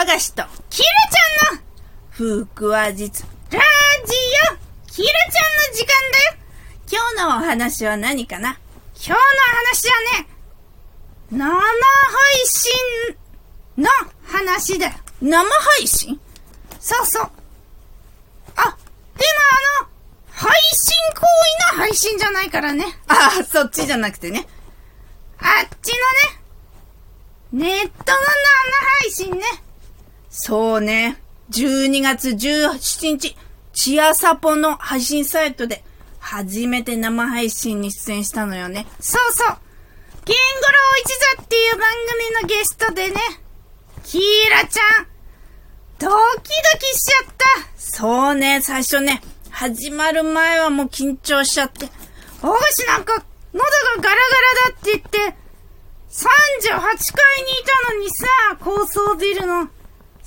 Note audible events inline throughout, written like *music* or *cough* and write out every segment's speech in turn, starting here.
和菓子と、キルちゃんの、ふくわ実、ラジオ、キルちゃんの時間だよ。今日のお話は何かな？今日の話はね、生配信の話だよ。生配信？そうそう。あ、でもあの、配信行為の配信じゃないからね。ああ、そっちじゃなくてね。あっちのね、ネットの生配信ね。そうね。12月17日、チアサポの配信サイトで、初めて生配信に出演したのよね。そうそう。ゲンゴロウ一座っていう番組のゲストでね、キーラちゃん、ドキドキしちゃった。そうね、最初ね、始まる前はもう緊張しちゃって。お菓子なんか、喉がガラガラだって言って、38階にいたのにさ、高層ビルの。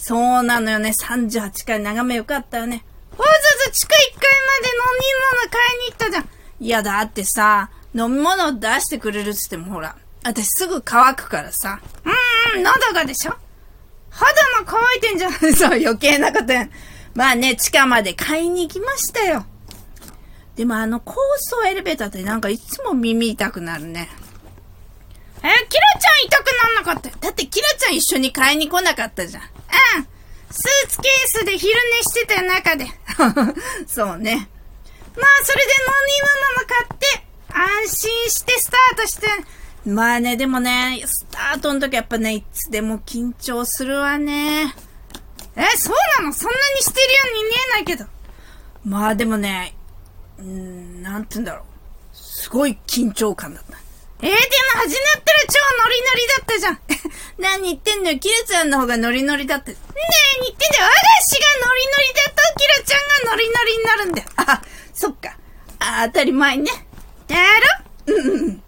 そうなのよね、38階眺めよかったよね。わざわざ地下1階まで飲み物買いに行ったじゃん。いや、だってさ、飲み物出してくれるっつってもほら、私すぐ乾くからさ。うーん、喉がでしょ肌も乾いてんじゃん。そう、余計なことやん。まあね、地下まで買いに行きましたよ。でもあの高層エレベーターってなんかいつも耳痛くなるね。え、キラちゃん痛くなんなかった。だってキラちゃん一緒に買いに来なかったじゃん。スーツケースで昼寝してた、中で。*laughs* そうね。まあ、それで飲み物も買って、安心してスタートして、まあね、でもね、スタートの時やっぱね、いつでも緊張するわね。え、そうなの？そんなにしてるように見えないけど。まあでもね、うーん、なんて言うんだろう。すごい緊張感だった。えー、でも始まったら超ノリノリだったじゃん。*laughs* 何言ってんのよ、キラちゃんの方がノリノリだって。え、言ってんだよ。私がノリノリだと、キラちゃんがノリノリになるんだよ。*laughs* あ、そっか。あ、当たり前ね。だろうん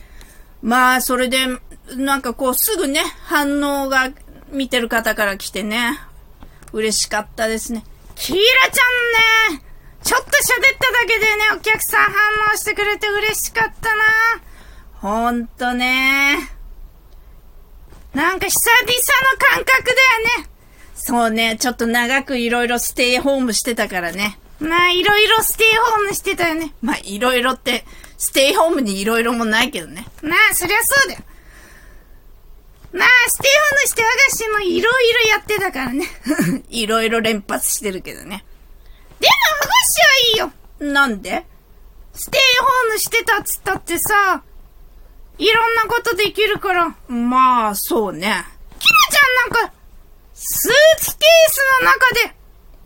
*laughs* まあ、それで、なんかこう、すぐね、反応が見てる方から来てね、嬉しかったですね。キラちゃんね、ちょっと喋っただけでね、お客さん反応してくれて嬉しかったな。ほんとね。なんか久々の感覚だよね。そうね、ちょっと長くいろいろステイホームしてたからね。まあ、いろいろステイホームしてたよね。まあ、いろいろって、ステイホームにいろいろもないけどね。まあ、そりゃそうだよ。まあ、ステイホームして和菓子もいろいろやってたからね。いろいろ連発してるけどね。でも和菓子はいいよ。なんで？ステイホームしてたっつったってさ、いろんなことできるから。まあ、そうね。キラちゃんなんか、スーツケースの中で、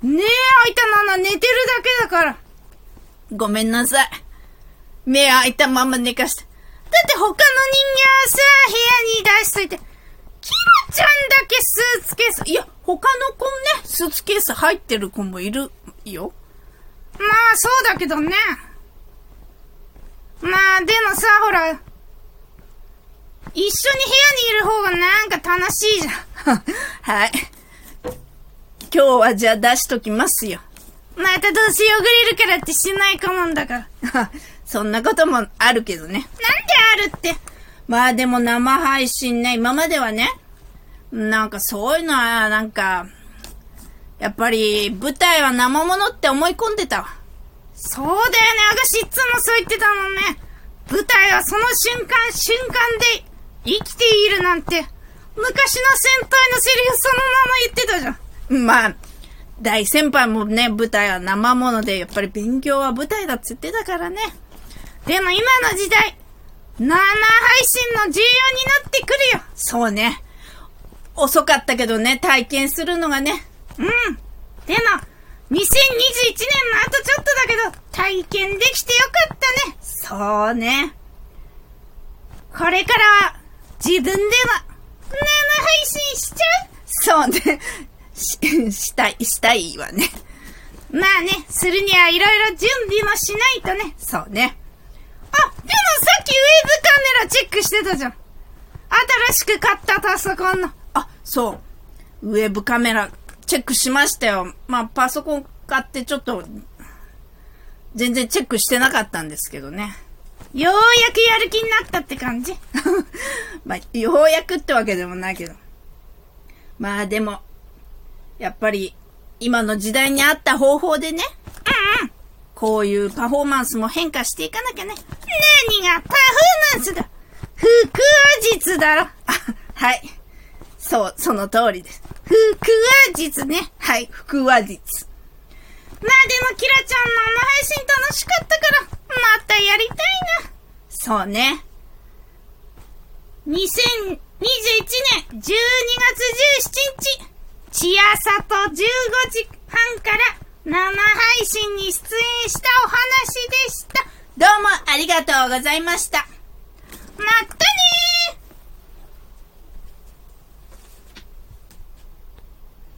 目開いたまま寝てるだけだから。ごめんなさい。目開いたまま寝かして。だって他の人間はさ、部屋に出しといて、キラちゃんだけスーツケース。いや、他の子ね、スーツケース入ってる子もいるよ。まあ、そうだけどね。まあ、でもさ、ほら、一緒に部屋にいる方がなんか楽しいじゃん。*laughs* はい。今日はじゃあ出しときますよ。またどうせ汚れるからってしないかもんだから。*laughs* そんなこともあるけどね。なんであるって？まあでも生配信ね、今まではね、なんかそういうのはなんか、やっぱり舞台は生ものって思い込んでたわ。そうだよね、私いつもそう言ってたもんね。舞台はその瞬間瞬間で生きているなんて、昔の先輩のセリフそのまま言ってたじゃん。まあ、大先輩もね、舞台は生もので、やっぱり勉強は舞台だって言ってたからね。でも今の時代、生配信も重要になってくるよ。そうね。遅かったけどね、体験するのがね。うん。でも、2021年のあとちょっとだけど、体験できてよかったね。そうね。これからは、自分でも、生配信しちゃう？そうね。*laughs* し、したい、したいわね。まあね、するにはいろいろ準備もしないとね。そうね。あ、でもさっきウェブカメラチェックしてたじゃん。新しく買ったパソコンの。あ、そう。ウェブカメラチェックしましたよ。まあ、パソコン買ってちょっと、全然チェックしてなかったんですけどね。ようやくやる気になったって感じ。*laughs* まあ、ようやくってわけでもないけど。まあでも、やっぱり、今の時代に合った方法でね、うんうん。こういうパフォーマンスも変化していかなきゃね。何がパフォーマンスだ腹話術だろ。あ、はい。そう、その通りです。腹話術ね。はい、腹話術。まあでも、キラちゃんの生配信楽しかったから、またやりたいな。そうね。2021年12月17日、ちやさと15時半から生配信に出演したお話でした。どうもありがとうございました。また